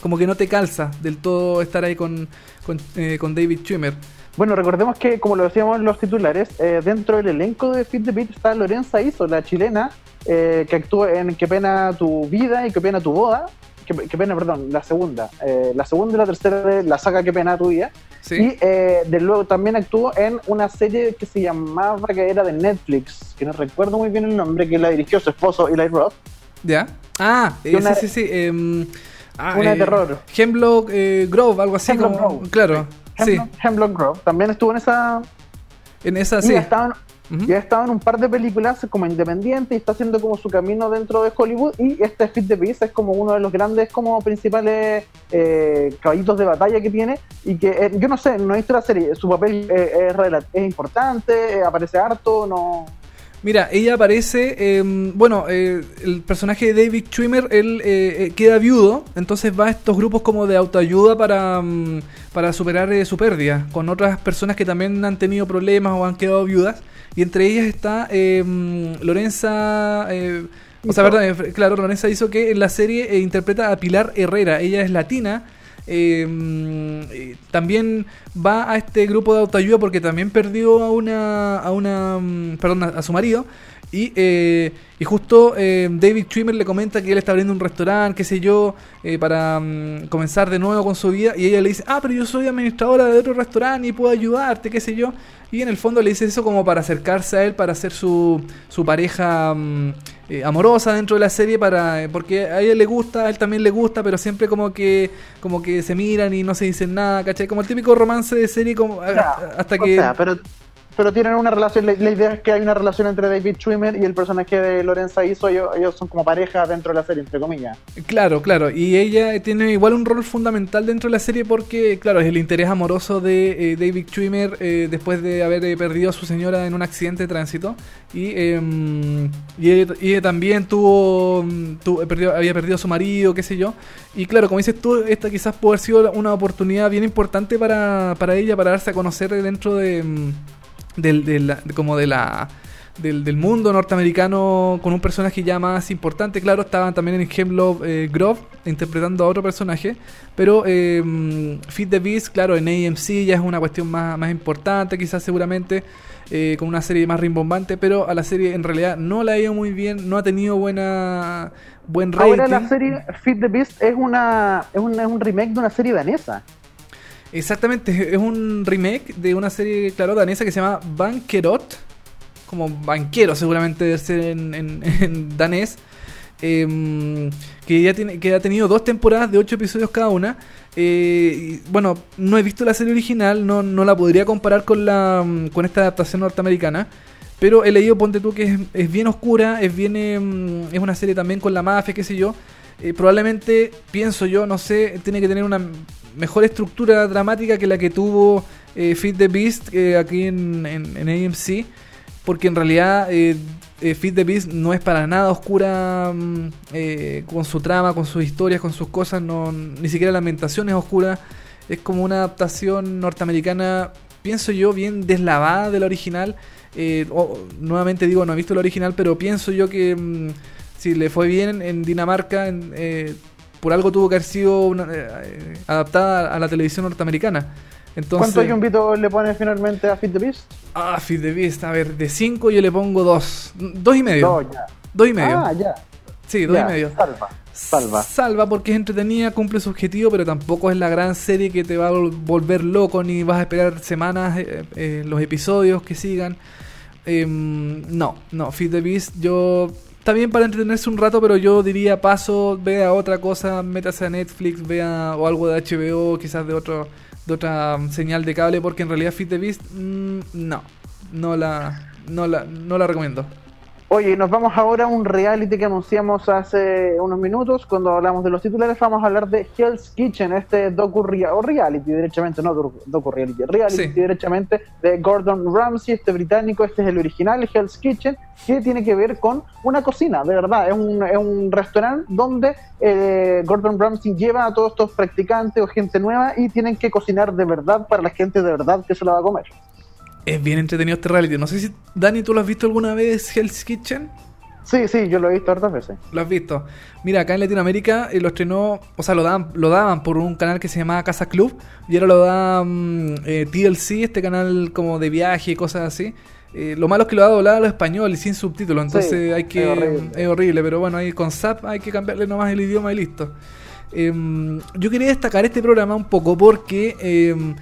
como que no te calza del todo estar ahí con, con, eh, con David Schwimmer. Bueno, recordemos que, como lo decíamos en los titulares, eh, dentro del elenco de Fit the Beat está Lorenza Iso, la chilena, eh, que actúa en Qué pena tu vida y Qué pena tu boda, qué, qué pena, perdón, la segunda. eh, la segunda y la tercera de la saga Qué pena tuya. Sí. Y eh, de luego también actuó en una serie que se llamaba, que era de Netflix, que no recuerdo muy bien el nombre, que la dirigió su esposo Eli Roth. ¿Ya? Ah, eh, una- sí, sí, sí. em, ah, Una de eh, terror. Hemlock eh, Grove, algo así Hemlock como. Grove. Claro, sí. Hemlock, Hemlock Grove. También estuvo en esa. En esa Y sí. ha estado en- Ujú. y ha estado en un par de películas como independiente y está haciendo como su camino dentro de Hollywood. Y este Fit the Beast es como uno de los grandes, como principales eh, caballitos de batalla que tiene. Y que eh, yo no sé, no he visto la serie. Su papel eh, es, es importante, eh, aparece harto, no. Mira, ella aparece, em, bueno, eh, el personaje de David Schwimmer, él queda viudo, entonces va a estos grupos como de autoayuda para, mm, para superar su pérdida, con otras personas que también han tenido problemas o han quedado viudas, y entre ellas está em, Lorenza, eh, o sea, eh, claro, Lorenza hizo que en la serie eh, interpreta a Pilar Herrera, ella es latina, eh, eh, también va a este grupo de autoayuda porque también perdió a una, a una, mm, perdón, a su marido y, eh, y justo eh, David Schwimmer le comenta que él está abriendo un restaurante, qué sé yo, eh, para mm, comenzar de nuevo con su vida y ella le dice, ah, pero yo soy administradora de otro restaurante y puedo ayudarte, qué sé yo. Y en el fondo le dice eso como para acercarse a él, para ser su, su pareja mm, eh, amorosa dentro de la serie, para eh, porque a ella le gusta, a él también le gusta, pero siempre como que como que se miran y no se dicen nada, ¿cachai? Como el típico romance de serie como hasta o que... sea, pero, pero tienen una relación. La, idea es que hay una relación entre David Schwimmer y el personaje de Lorenza Iso. Ellos, son como pareja dentro de la serie, entre comillas. Claro, claro. Y ella tiene igual un rol fundamental dentro de la serie porque, claro, es el interés amoroso de eh, David Schwimmer eh, después de haber eh, perdido a su señora en un accidente de tránsito. Y, em, y, y ella también tuvo, mm, tu- eh, había perdido a su marido, qué sé yo. Y claro, como dices tú, esta quizás puede haber sido una oportunidad bien importante para, para ella, para darse a conocer dentro de, del, de la- de- como de la del, del mundo norteamericano con un personaje ya más importante. Claro, estaban también en Hemlock eh, Grove interpretando a otro personaje, pero eh, Feed the Beast, claro, en AMC ya es una cuestión más, más importante, quizás seguramente. eh, con una serie más rimbombante, pero a la serie en realidad no la ha ido muy bien, no ha tenido buena buen rating. Ahora la serie Feed the Beast es, una, es, un, es un remake de una serie danesa. Exactamente, es un remake de una serie, claro, danesa que se llama Bankerot, como banquero seguramente debe ser en, en- danés, em, que ya tiene, que ha tenido dos temporadas de ocho episodios cada una. eh, bueno, no he visto la serie original, no, no la podría comparar con la mm, con esta adaptación norteamericana. Pero he leído, ponte tú, que es, es bien oscura, es bien em, es una serie también con la mafia, qué sé yo. Eh, probablemente, pienso yo, no sé, tiene que tener una mejor estructura dramática que la que tuvo eh, Feed the Beast eh, aquí en, AMC. Porque en realidad eh, eh, Feed the Beast no es para nada oscura mm, eh, con su trama, con sus historias, con sus cosas. No, ni siquiera la ambientación es oscura. Es como una adaptación norteamericana, pienso yo, bien deslavada de la original. Nuevamente digo, no he visto la original, pero pienso yo que mm, si le fue bien en Dinamarca, en, eh, por algo tuvo que haber sido una- eh, eh, adaptada a la televisión norteamericana. Entonces, ¿Cuántos yumbitos le pones finalmente a Feed the Beast? Ah, Feed the Beast, a ver, de 5 yo le pongo 2. 2 y medio. Dos, ya. 2 y medio. Ah, ya. sí, 2 ya, y medio. Salva. Salva. Salva porque es entretenida, cumple su objetivo, pero tampoco es la gran serie que te va a vol- volver loco ni vas a esperar semanas eh, eh, los episodios que sigan. Em, no, no, Feed the Beast, yo. Está bien para entretenerse un rato, pero yo diría paso, vea otra cosa, métase a Netflix, vea o algo de HBO, quizás de otro de otra mm, señal de cable, porque en realidad Feed the Beast, mm, no, no la, no la, no la recomiendo. Oye, nos vamos ahora a un reality que anunciamos hace unos minutos. Cuando hablamos de los titulares, vamos a hablar de Hell's Kitchen, este docu o reality, derechamente, no docu reality, reality, Sí. derechamente, de Gordon Ramsay, este británico, este es el original, Hell's Kitchen, que tiene que ver con una cocina, de verdad. Es un, es un restaurante donde eh, Gordon Ramsay lleva a todos estos practicantes o gente nueva y tienen que cocinar de verdad para la gente de verdad que se la va a comer. Es bien entretenido este reality. No sé si, Dani, ¿tú lo has visto alguna vez, Hell's Kitchen? Sí, sí, yo lo he visto hartas veces. Lo has visto. Mira, acá en Latinoamérica eh, lo estrenó, o sea, lo daban, lo daban por un canal que se llamaba Casa Club y ahora lo da mm, eh, TLC, este canal como de viaje y cosas así. Eh, lo malo es que lo da doblado a lo español y sin subtítulos, entonces Sí, hay que es horrible. es horrible, pero bueno, ahí con SAP hay que cambiarle nomás el idioma y listo. em, yo quería destacar este programa un poco porque em,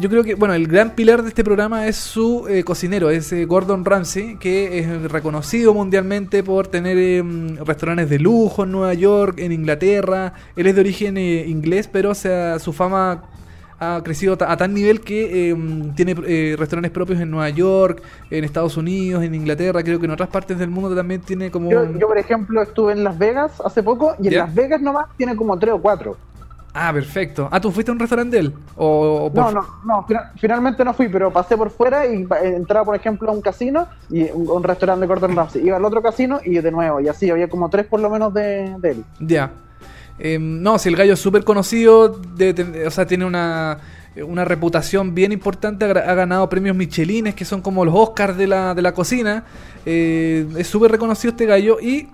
yo creo que, bueno, el gran pilar de este programa es su eh, cocinero, es eh, Gordon Ramsay, que es reconocido mundialmente por tener em, restaurantes de lujo en Nueva York, en Inglaterra. Él es de origen eh, inglés, pero o sea, su fama ha crecido a tal nivel que em, tiene eh, restaurantes propios en Nueva York, en Estados Unidos, en Inglaterra, creo que en otras partes del mundo también tiene como... Yo, por ejemplo, estuve en Las Vegas hace poco y en ¿Ya? Las Vegas nomás tiene como tres o cuatro. Ah, perfecto. Ah, ¿tú fuiste a un restaurante de él? O, por- No, no, no, fina- finalmente no fui, pero pasé por fuera y eh, entraba, por ejemplo, a un casino y un, un restaurante de Gordon Ramsay. Iba al otro casino y de nuevo, y así, había como tres por lo menos de, de él. Ya. Em, no, si el gallo es súper conocido, o sea, tiene una, una reputación bien importante, ha ganado premios Michelines, que son como los Oscars de la, de la cocina. Eh, es súper reconocido este gallo y,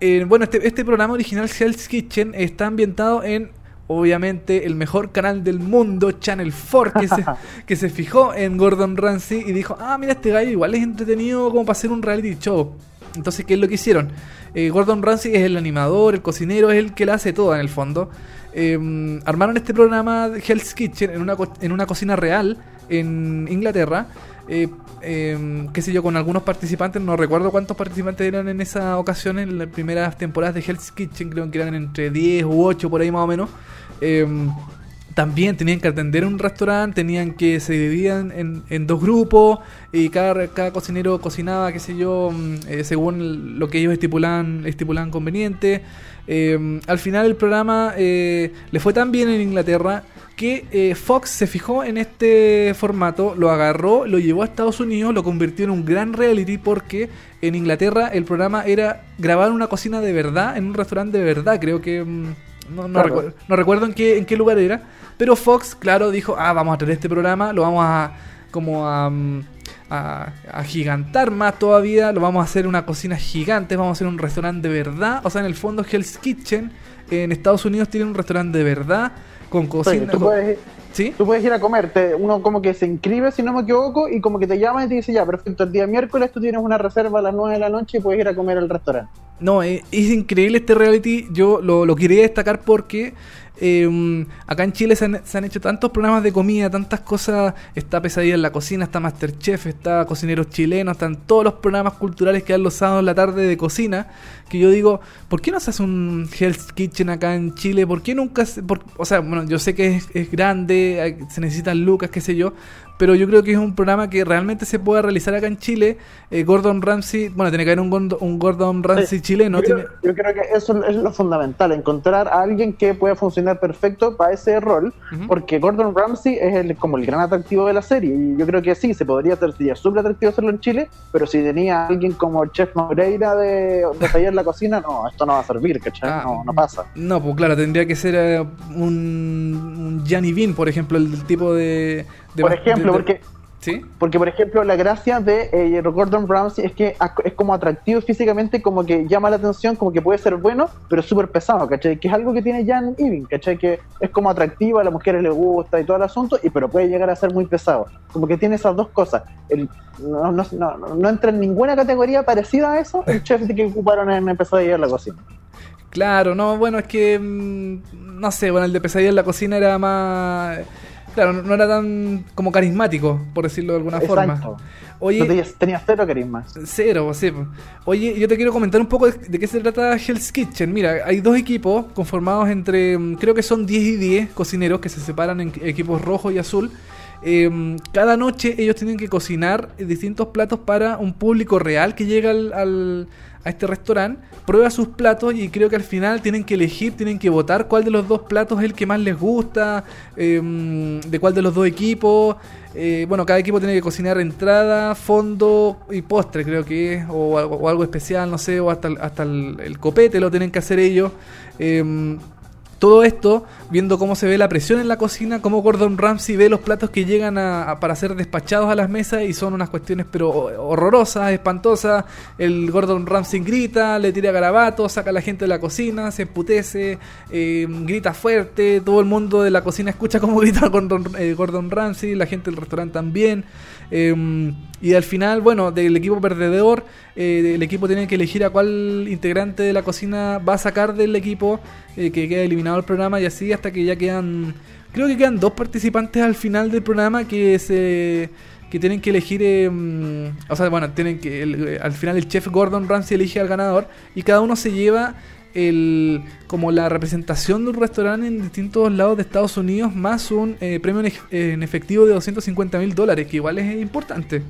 eh, bueno, este, este programa original, Hell's Kitchen, está ambientado en, obviamente, el mejor canal del mundo, Channel 4, que se, que se fijó en Gordon Ramsay y dijo, ah, mira, este gallo igual es entretenido como para hacer un reality show. Entonces, ¿qué es lo que hicieron? Eh, Gordon Ramsay es el animador, el cocinero, es el que la hace todo en el fondo. Eh, armaron este programa Hell's Kitchen en una, en una cocina real en Inglaterra. Eh, eh, qué sé yo, con algunos participantes, no recuerdo cuántos participantes eran en esa ocasión, en las primeras temporadas de Hell's Kitchen, creo que eran entre 10 u 8 por ahí más o menos. Eh, también tenían que atender un restaurante, tenían que se dividían en, dos grupos y cada, cada cocinero cocinaba, qué sé yo, mm, eh, según lo que ellos estipulaban, estipulaban conveniente. Eh, al final el programa eh, le fue tan bien en Inglaterra que eh, Fox se fijó en este formato, lo agarró, lo llevó a Estados Unidos, lo convirtió en un gran reality porque en Inglaterra el programa era grabar una cocina de verdad, en un restaurante de verdad, creo que... mm, no, no, Claro. recuer- no recuerdo en qué, en qué lugar era, pero Fox, claro, dijo, ah, vamos a traer este programa, lo vamos a como a, mm, a, a gigantar más todavía, lo vamos a hacer una cocina gigante, vamos a hacer un restaurante de verdad, o sea, en el fondo Hell's Kitchen en Estados Unidos tiene un restaurante de verdad con cocina... tú, con- puedes, ¿Sí? tú puedes ir a comer, te- uno como que se inscribe, si no me equivoco, y como que te llama y te dice, ya, perfecto, el día miércoles tú tienes una reserva a las 9 de la noche y puedes ir a comer al restaurante. No, eh, es increíble este reality. Yo lo, lo quería destacar porque eh, acá en Chile se han, se han hecho tantos programas de comida, tantas cosas. Está Pesadilla en la Cocina, está Masterchef, está Cocineros Chilenos, están todos los programas culturales que dan los sábados en la tarde de cocina. Que yo digo, ¿por qué no se hace un Hell's Kitchen acá en Chile? ¿Por qué nunca.? se- por- o sea, bueno, yo sé que es, es grande, se necesitan lucas, qué sé yo. Pero yo creo que es un programa que realmente se puede realizar acá en Chile. Eh, Gordon Ramsay, bueno, tiene que haber un, un Gordon Ramsay Sí, chileno. yo, tiene- creo, yo creo que eso es lo fundamental, encontrar a alguien que pueda funcionar perfecto para ese rol, porque Gordon Ramsay es el, como el gran atractivo de la serie, y yo creo que sí, se podría hacer, sería súper atractivo hacerlo en Chile, pero si tenía a alguien como el Chef Moreira de, de Taller en la Cocina, no, esto no va a servir, ¿cachai? Ah, no, no pasa. No, pues claro, tendría que ser eh, un, un Gianni Bean, por ejemplo, el, tipo de... de- Por ejemplo, de- porque ¿Sí? Porque, por ejemplo, la gracia de eh, Gordon Ramsay es que es como atractivo físicamente, como que llama la atención, como que puede ser bueno, pero súper pesado, ¿cachai? Que es algo que tiene Jan Eving, ¿cachai? Que es como atractivo, a las mujeres les gusta y todo el asunto, y pero puede llegar a ser muy pesado. Como que tiene esas dos cosas. El, no, no, no, no entra en ninguna categoría parecida a eso el chef que ocuparon en empezar a llegar a la cocina. Claro, no, bueno, es que... mm, no sé, bueno, el de Pesadilla en la Cocina era más... Claro, no era tan como carismático, por decirlo de alguna Exacto. forma. Oye, No tenía, tenía cero carisma. Cero, sí. po. Oye, yo te quiero comentar un poco de, de qué se trata Hell's Kitchen. Mira, hay dos equipos conformados entre, mm, creo que son 10 y 10 cocineros que se separan en equipos rojo y azul. Eh, cada noche ellos tienen que cocinar distintos platos para un público real que llega al, al- a este restaurante, prueba sus platos y creo que al final tienen que elegir, tienen que votar cuál de los dos platos es el que más les gusta, eh, de cuál de los dos equipos. Eh, bueno, cada equipo tiene que cocinar entrada, fondo y postre, creo que es, o, o algo especial, no sé, o hasta, hasta el, el copete lo tienen que hacer ellos. Eh, todo esto, viendo cómo se ve la presión en la cocina, cómo Gordon Ramsay ve los platos que llegan a, para ser despachados a las mesas y son unas cuestiones pero horrorosas, espantosas. El Gordon Ramsay grita, le tira garabatos, saca a la gente de la cocina, se emputece, eh, grita fuerte, todo el mundo de la cocina escucha cómo grita Gordon, eh, Gordon Ramsay, la gente del restaurante también. Eh, y al final, bueno, del equipo perdedor, eh, el equipo tiene que elegir a cuál integrante de la cocina va a sacar del equipo eh, que queda eliminado el programa y así hasta que ya quedan, creo que quedan dos participantes al final del programa que se que tienen que elegir, mm, o sea, bueno, tienen que el- al final el chef Gordon Ramsay elige al ganador y cada uno se lleva el como la representación de un restaurante en distintos lados de Estados Unidos más un eh, premio en, ef- en efectivo de 250 mil dólares, que igual es importante.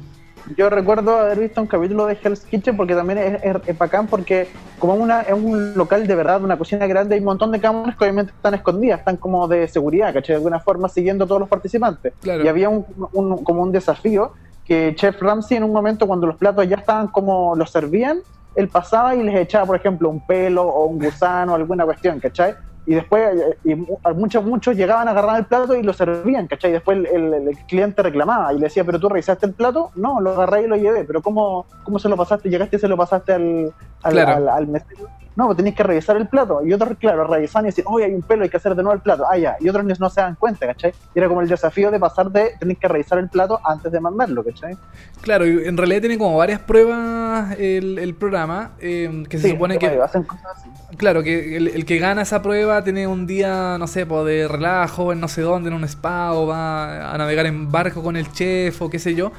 Yo recuerdo haber visto un capítulo de Hell's Kitchen porque también es, es, es bacán porque como una, es un local de verdad, una cocina grande, hay un montón de cámaras que obviamente están escondidas, están como de seguridad, ¿cachai? De alguna forma siguiendo a todos los participantes. Claro. Y había un, un- como un desafío que Chef Ramsay en un momento cuando los platos ya estaban como los servían, él pasaba y les echaba, por ejemplo, un pelo o un gusano, alguna cuestión, ¿cachai? Y después, eh, y muchos, muchos llegaban a agarrar el plato y lo servían, ¿cachai? Y después el, el- el cliente reclamaba y le decía, ¿pero tú revisaste el plato? No, lo agarré y lo llevé, pero ¿cómo, cómo se lo pasaste? ¿Llegaste y se lo pasaste al, al, Claro. al- al mesero? No, pues tenéis que revisar el plato. Y otros, claro, revisan y decían, oye, hay un pelo, hay que hacer de nuevo el plato. Ah, ya. Y otros no se dan cuenta, ¿cachai? Y era como el desafío de pasar de, tenéis que revisar el plato antes de mandarlo, ¿cachai? Claro, y en realidad tiene como varias pruebas el, el programa, eh, que se Sí, supone que... hacen cosas así. Claro, que el, el que gana esa prueba tiene un día, no sé, po, de relajo en no sé dónde, en un spa, o va a navegar en barco con el chef, o qué sé yo.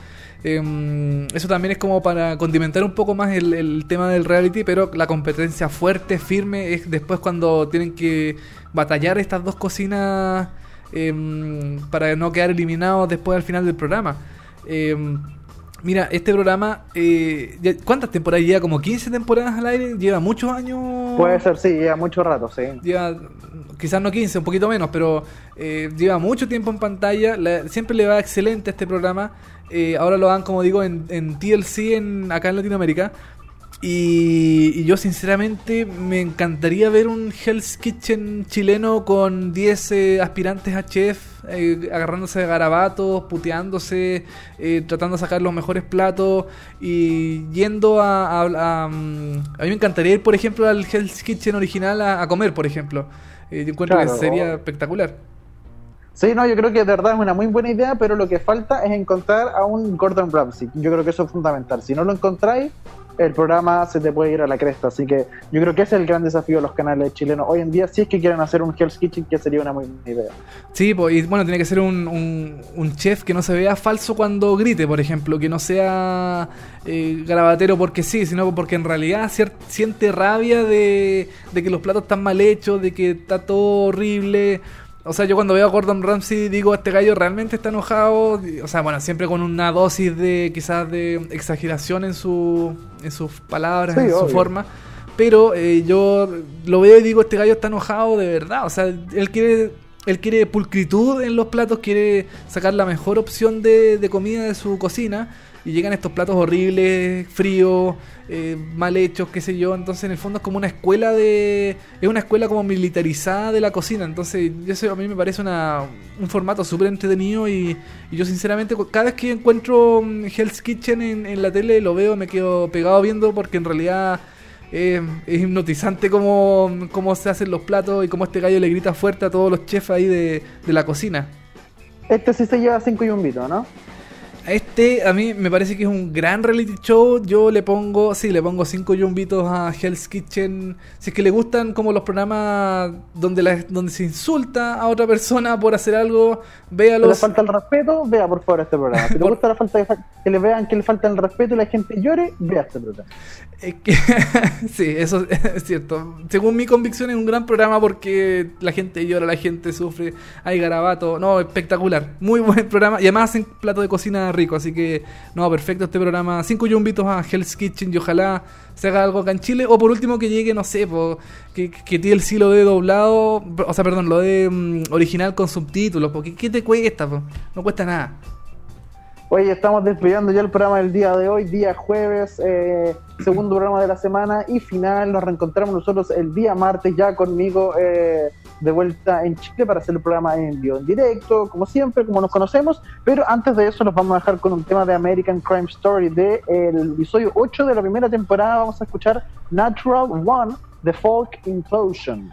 Em, eso también es como para condimentar un poco más el, el tema del reality, pero la competencia fuerte, firme, es después cuando tienen que batallar estas dos cocinas em, para no quedar eliminados después al final del programa. Em, Mira, este programa, eh, ¿cuántas temporadas lleva? Como 15 temporadas al aire, lleva muchos años. Puede ser, sí, lleva mucho rato, sí. Lleva, quizás no 15, un poquito menos, pero eh, lleva mucho tiempo en pantalla. la- siempre le va excelente a este programa. Eh, ahora lo dan, como digo, en, en TLC en, acá en Latinoamérica. Y, y yo sinceramente me encantaría ver un Hell's Kitchen chileno con 10 eh, aspirantes a chef, eh, agarrándose de garabatos, puteándose, eh, tratando de sacar los mejores platos y yendo a... a- a, mm, a mí me encantaría ir, por ejemplo, al Hell's Kitchen original a, a comer, por ejemplo. Eh, yo encuentro Claro. que sería espectacular. Sí, no, yo creo que de verdad es una muy buena idea, pero lo que falta es encontrar a un Gordon Ramsay. Yo creo que eso es fundamental. Si no lo encontráis, el programa se te puede ir a la cresta. Así que yo creo que ese es el gran desafío de los canales chilenos hoy en día, si es que quieren hacer un Hell's Kitchen, que sería una muy buena idea. Sí, po, y bueno, tiene que ser un, un- un chef que no se vea falso cuando grite, por ejemplo, que no sea eh, grabatero porque sí, sino porque en realidad siente rabia de, de que los platos están mal hechos, de que está todo horrible. O sea, yo cuando veo a Gordon Ramsay digo, este gallo realmente está enojado. O sea, bueno, siempre con una dosis de quizás de exageración en, su, en sus palabras, Sí, en su forma. Pero eh, yo lo veo y digo, este gallo está enojado de verdad. O sea, él quiere, él quiere pulcritud en los platos, quiere sacar la mejor opción de, de comida de su cocina. Y llegan estos platos horribles, fríos, eh, mal hechos, qué sé yo. Entonces, en el fondo es como una escuela de... Es una escuela como militarizada de la cocina. Entonces, eso a mí me parece una, un formato súper entretenido y, y yo sinceramente cada vez que encuentro mm, Hell's Kitchen en, la tele lo veo, me quedo pegado viendo porque en realidad eh, es hipnotizante cómo, cómo se hacen los platos y cómo este gallo le grita fuerte a todos los chefs ahí de, de la cocina. Este sí se lleva cinco y un vito, ¿no? Este a mí me parece que es un gran reality show. Yo le pongo, sí, le pongo 5 yumbitos a Hell's Kitchen. Si es que le gustan como los programas donde, la, donde se insulta a otra persona por hacer algo, Si le falta el respeto, vea por favor este programa. Si le Por- gusta la falta de que le vean que le falta el respeto y la gente llore, vea este programa. Es que, sí, eso es cierto. Según mi convicción es un gran programa porque la gente llora, la gente sufre, hay garabato. No, espectacular. Muy buen programa. Y además hacen plato de cocina rico. Así que, no, perfecto este programa. Cinco yumbitos a Hell's Kitchen y ojalá se haga algo acá en Chile. O por último que llegue, no sé, po, que, que TLC lo dé doblado. O sea, perdón, lo de original con subtítulos. Porque, ¿qué te cuesta? No cuesta nada. Oye, estamos despidiendo ya el programa del día de hoy, día jueves, eh, segundo programa de la semana y final. Nos reencontramos nosotros el día martes ya conmigo eh, de vuelta en Chile para hacer el programa en vivo, en directo, como siempre, como nos conocemos. Pero antes de eso, nos vamos a dejar con un tema de American Crime Story del episodio 8 de la primera temporada. Vamos a escuchar Natural One, The Folk Implosion.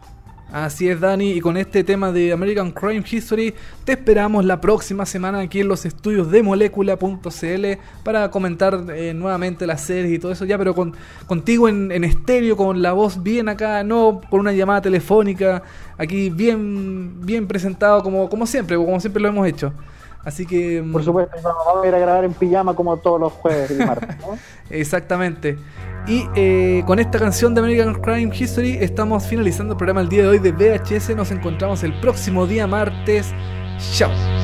Así es, Dani, y con este tema de American Crime History te esperamos la próxima semana aquí en los estudios de molécula.cl para comentar eh, nuevamente las series y todo eso, ya, pero con, contigo en, en estéreo, con la voz bien acá, no con una llamada telefónica, aquí bien, bien presentado como, como siempre, como siempre lo hemos hecho. Así que... mm, Por supuesto, vamos a ir a grabar en pijama como todos los jueves y martes. ¿no? Exactamente. Y eh, con esta canción de American Crime History estamos finalizando el programa el día de hoy de VHS. Nos encontramos el próximo día martes. Chao.